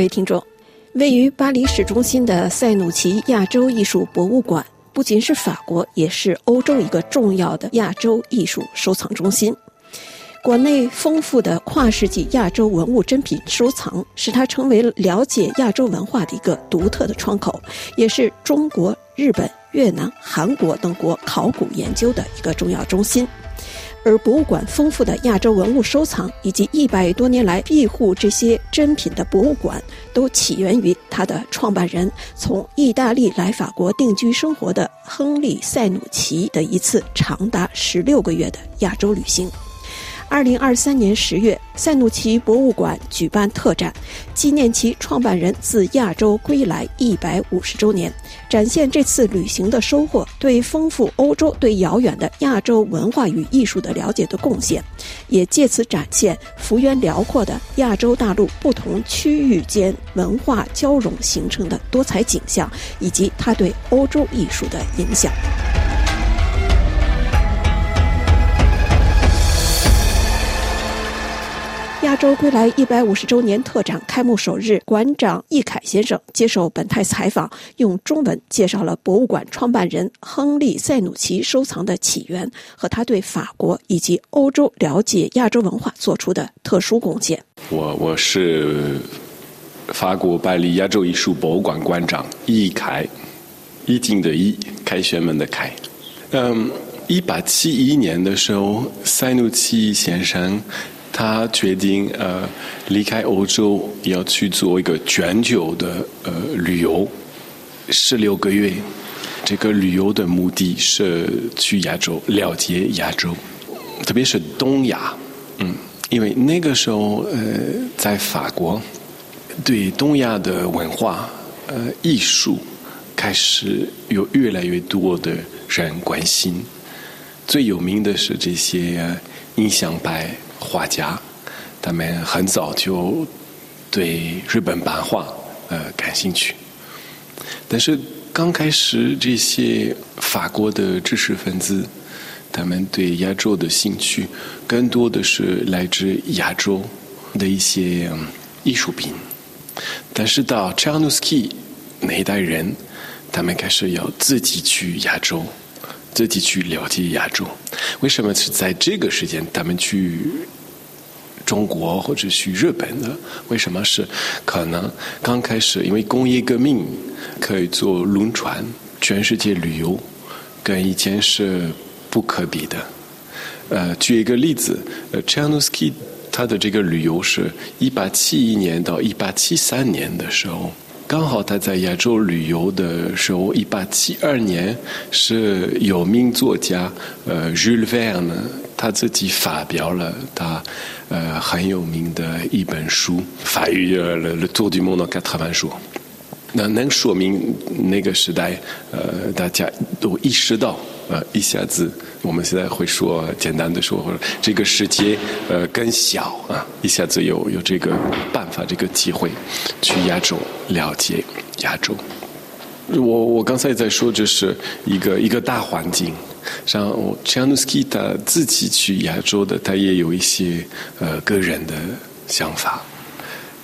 各位听众，位于巴黎市中心的塞努奇亚洲艺术博物馆，不仅是法国，也是欧洲一个重要的亚洲艺术收藏中心。馆内丰富的跨世纪亚洲文物珍品收藏，使它成为了了解亚洲文化的一个独特的窗口，也是中国、日本、越南、韩国等国考古研究的一个重要中心。而博物馆丰富的亚洲文物收藏，以及一百多年来庇护这些珍品的博物馆，都起源于他的创办人从意大利来法国定居生活的亨利·塞努奇的一次长达十六个月的亚洲旅行。二零二三年十月，塞努奇博物馆举办特展，纪念其创办人自亚洲归来一百五十周年，展现这次旅行的收获对丰富欧洲、对遥远的亚洲文化与艺术的了解的贡献，也借此展现幅员辽阔的亚洲大陆不同区域间文化交融形成的多彩景象，以及它对欧洲艺术的影响。亚洲归来一百五十周年特展开幕首日，馆长易凯先生接受本台采访，用中文介绍了博物馆创办人亨利·塞努奇收藏的起源和他对法国以及欧洲了解亚洲文化做出的特殊贡献。我我是法国巴黎亚洲艺术博物馆馆长易凯，易经的易，凯旋门的凯。嗯，一八七一年的时候，塞努奇先生。他决定呃离开欧洲，要去做一个全球的呃旅游，十六个月。这个旅游的目的是去亚洲，了解亚洲，特别是东亚。嗯，因为那个时候呃在法国，对东亚的文化呃艺术开始有越来越多的人关心。最有名的是这些印象派。画家，他们很早就对日本版画呃感兴趣，但是刚开始这些法国的知识分子，他们对亚洲的兴趣更多的是来自亚洲的一些艺术品，但是到切尔诺斯基那一代人，他们开始要自己去亚洲。自己去了解亚洲，为什么是在这个时间他们去中国或者去日本呢？为什么是可能刚开始因为工业革命可以坐轮船全世界旅游，跟以前是不可比的。呃，举一个例子，呃 c h a n u s k y 他的这个旅游是一八七一年到一八七三年的时候。刚好他在亚洲旅游的时候，一八七二年是有名作家呃 Jules Verne 他自己发表了他呃很有名的一本书，法语的《Le Tour du Monde en quatre v i n j o u》。那能说明那个时代呃大家都意识到呃一下子。我们现在会说简单的说，或者这个世界呃更小啊，一下子有有这个办法，这个机会去亚洲了解亚洲。我我刚才在说，这是一个一个大环境。像 Chanuski 他自己去亚洲的，他也有一些呃个人的想法。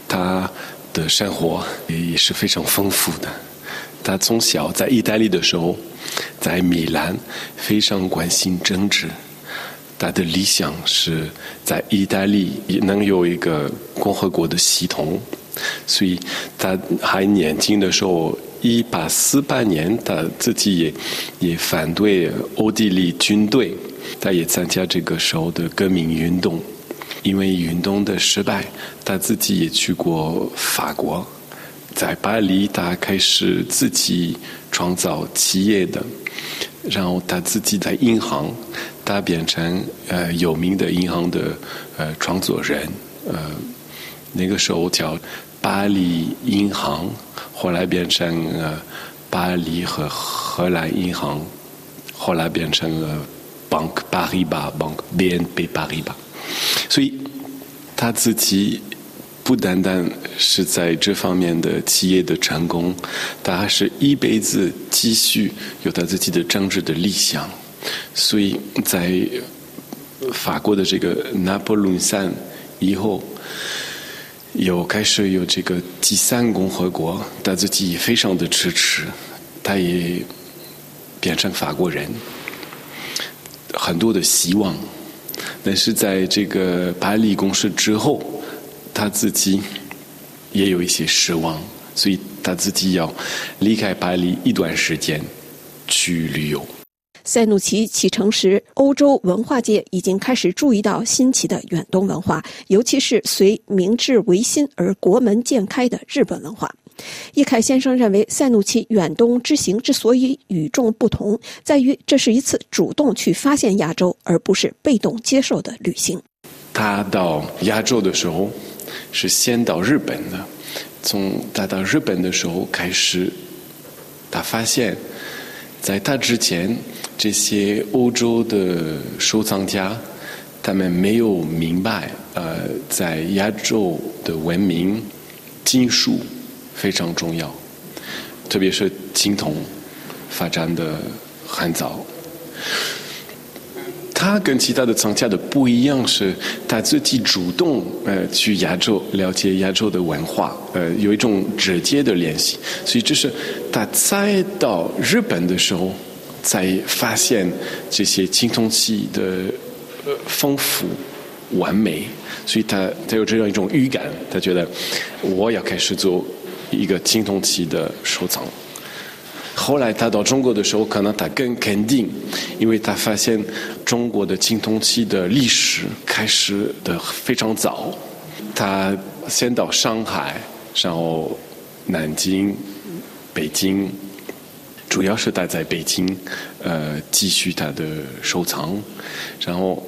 他的生活也是非常丰富的。他从小在意大利的时候。在米兰非常关心政治，他的理想是在意大利也能有一个共和国的系统，所以他还年轻的时候，一八四八年他自己也也反对奥地利军队，他也参加这个时候的革命运动，因为运动的失败，他自己也去过法国。在巴黎，他开始自己创造企业的，然后他自己在银行，他变成呃有名的银行的呃创作人，呃那个时候叫巴黎银行，后来变成呃巴黎和荷兰银行，后来变成了 Bank Paribas Bank BNP Paribas，所以他自己。不单单是在这方面的企业的成功，他还是一辈子积蓄有他自己的政治的理想。所以在法国的这个拿破仑三以后，有开始有这个第三共和国，他自己也非常的支持，他也变成法国人，很多的希望。但是在这个巴黎公社之后，他自己也有一些失望，所以他自己要离开巴黎一段时间去旅游。塞努奇启程时，欧洲文化界已经开始注意到新奇的远东文化，尤其是随明治维新而国门渐开的日本文化。易凯先生认为，塞努奇远东之行之所以与众不同，在于这是一次主动去发现亚洲，而不是被动接受的旅行。他到亚洲的时候是先到日本的，从他到日本的时候开始，他发现，在他之前。这些欧洲的收藏家，他们没有明白，呃，在亚洲的文明，金属非常重要，特别是青铜发展的很早。他跟其他的藏家的不一样，是他自己主动呃去亚洲了解亚洲的文化，呃，有一种直接的联系。所以这是他再到日本的时候。在发现这些青铜器的呃丰富完美，所以他他有这样一种预感，他觉得我要开始做一个青铜器的收藏。后来他到中国的时候，可能他更肯定，因为他发现中国的青铜器的历史开始的非常早。他先到上海，然后南京、北京。主要是他在北京，呃，继续他的收藏，然后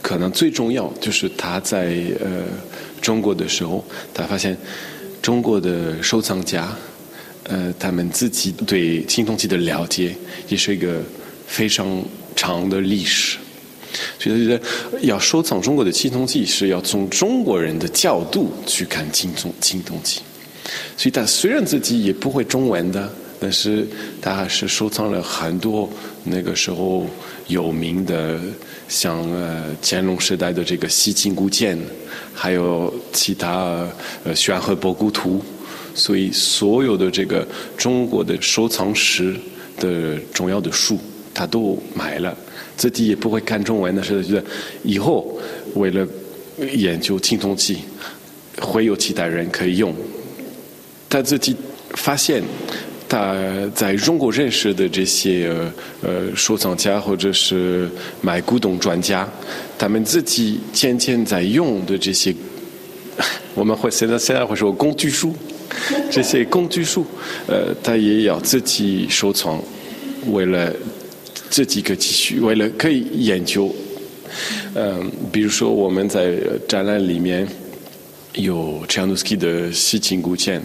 可能最重要就是他在呃中国的时候，他发现中国的收藏家，呃，他们自己对青铜器的了解也是一个非常长的历史，所以他觉得要收藏中国的青铜器是要从中国人的角度去看青铜青铜器，所以他虽然自己也不会中文的。但是他还是收藏了很多那个时候有名的，像呃乾隆时代的这个西晋古建，还有其他呃玄和博古图，所以所有的这个中国的收藏史的重要的书，他都买了。自己也不会看中文的，是觉得以后为了研究青铜器，会有其他人可以用。他自己发现。他在中国认识的这些呃收藏家或者是买古董专家，他们自己渐渐在用的这些，我们会现在现在会说工具书，这些工具书，呃，他也要自己收藏，为了这几个继续，为了可以研究，嗯，比如说我们在展览里面有 c h a n u s k y 的西秦古剑。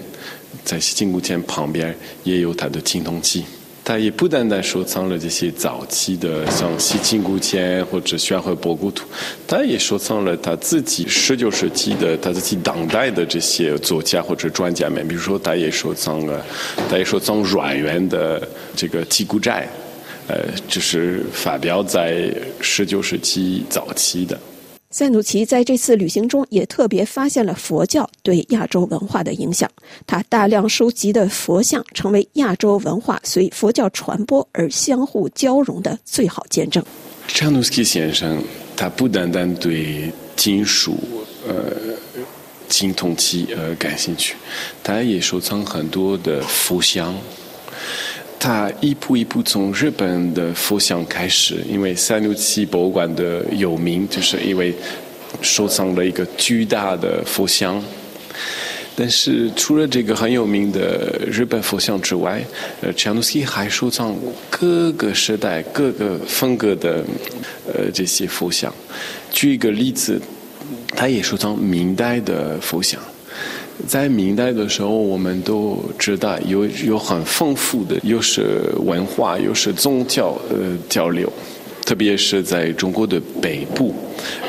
在西秦古剑旁边也有他的青铜器，他也不单单收藏了这些早期的像西晋古建或者玄和博古图，他也收藏了他自己十九世纪的他自己当代的这些作家或者专家们，比如说他也收藏了，他也收藏阮元的这个《七古斋》，呃，就是发表在十九世纪早期的。塞努奇在这次旅行中也特别发现了佛教对亚洲文化的影响。他大量收集的佛像成为亚洲文化随佛教传播而相互交融的最好见证。查努斯基先生，他不单单对金属、呃青铜器呃感兴趣，他也收藏很多的佛像。他一步一步从日本的佛像开始，因为三六七博物馆的有名，就是因为收藏了一个巨大的佛像。但是除了这个很有名的日本佛像之外，呃，查努斯基还收藏各个时代、各个风格的呃这些佛像。举一个例子，他也收藏明代的佛像。在明代的时候，我们都知道有有很丰富的，又是文化又是宗教呃交流，特别是在中国的北部，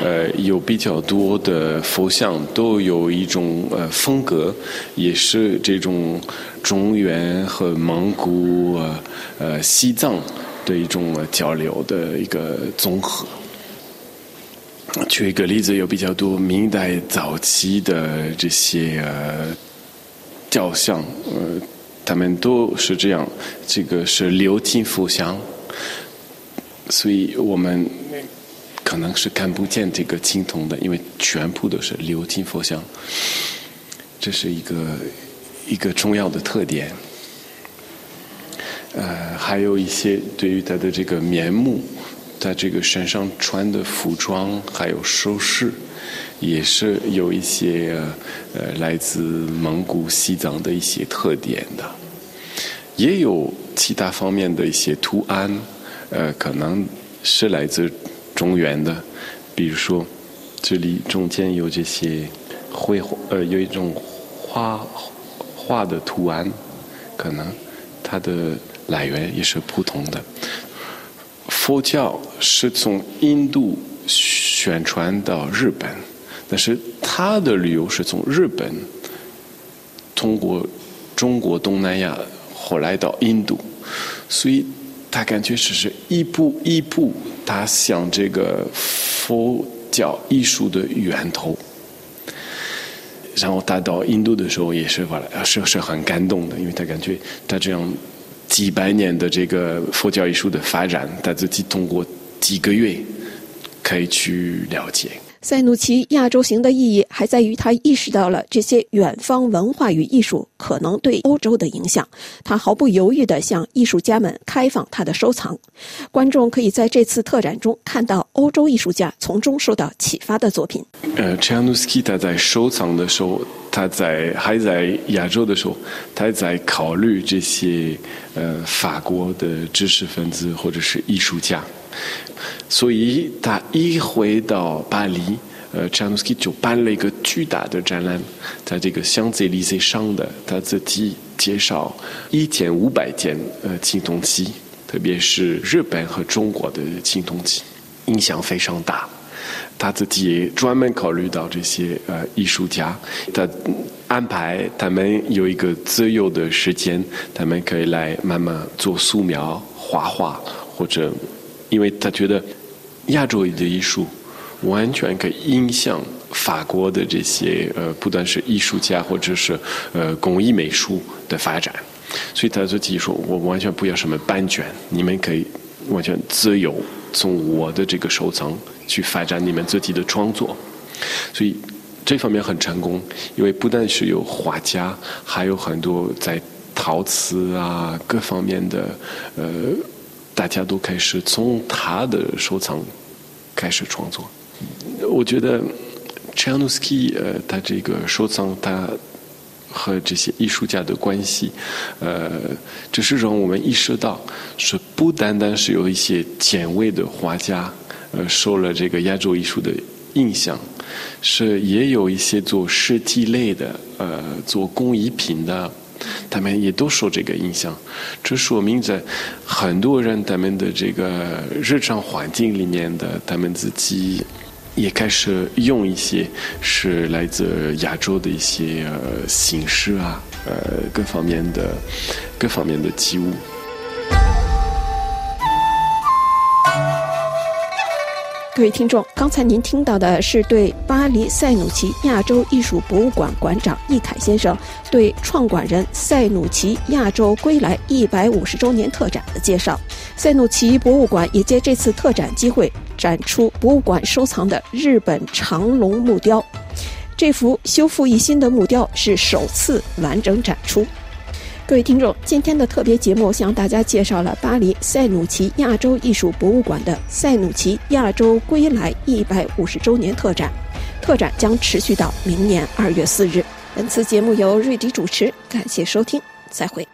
呃，有比较多的佛像都有一种呃风格，也是这种中原和蒙古呃西藏的一种交流的一个综合。举一个例子，有比较多明代早期的这些呃雕像，呃，他们都是这样，这个是鎏金佛像，所以我们可能是看不见这个青铜的，因为全部都是鎏金佛像，这是一个一个重要的特点。呃，还有一些对于他的这个面目。他这个身上穿的服装还有首饰，也是有一些呃来自蒙古、西藏的一些特点的，也有其他方面的一些图案，呃，可能是来自中原的，比如说这里中间有这些绘呃有一种花画的图案，可能它的来源也是不同的。佛教是从印度宣传到日本，但是它的旅游是从日本通过中国东南亚后来到印度，所以他感觉只是一步一步，他向这个佛教艺术的源头。然后他到印度的时候也是完了，是是很感动的，因为他感觉他这样。几百年的这个佛教艺术的发展，他自己通过几个月可以去了解。塞努奇亚洲行的意义还在于他意识到了这些远方文化与艺术可能对欧洲的影响，他毫不犹豫地向艺术家们开放他的收藏。观众可以在这次特展中看到欧洲艺术家从中受到启发的作品。呃，切努斯基他在收藏的时候，他在还在亚洲的时候，他在考虑这些呃法国的知识分子或者是艺术家。所以他一回到巴黎，呃，查努斯基就办了一个巨大的展览，在这个香榭丽舍上的，他自己介绍一千五百件呃青铜器，特别是日本和中国的青铜器，影响非常大。他自己专门考虑到这些呃艺术家，他安排他们有一个自由的时间，他们可以来慢慢做素描、画画或者。因为他觉得亚洲的艺术完全可以影响法国的这些呃，不单是艺术家或者是呃工艺美术的发展，所以他就提说：“我完全不要什么版权，你们可以完全自由从我的这个收藏去发展你们自己的创作。”所以这方面很成功，因为不但是有画家，还有很多在陶瓷啊各方面的呃。大家都开始从他的收藏开始创作。我觉得 c h a n u s k y 呃，他这个收藏他和这些艺术家的关系，呃，就是让我们意识到，是不单单是有一些前卫的画家，呃，受了这个亚洲艺术的影响，是也有一些做设计类的，呃，做工艺品的。他们也都受这个影响，这说明在很多人他们的这个日常环境里面的，他们自己也开始用一些是来自亚洲的一些呃形式啊，呃各方面的各方面的器物。各位听众，刚才您听到的是对巴黎塞努奇亚洲艺术博物馆馆长易凯先生对创馆人塞努奇亚洲归来一百五十周年特展的介绍。塞努奇博物馆也借这次特展机会展出博物馆收藏的日本长龙木雕，这幅修复一新的木雕是首次完整展出。各位听众，今天的特别节目向大家介绍了巴黎塞努奇亚洲艺术博物馆的塞努奇亚洲归来一百五十周年特展，特展将持续到明年二月四日。本次节目由瑞迪主持，感谢收听，再会。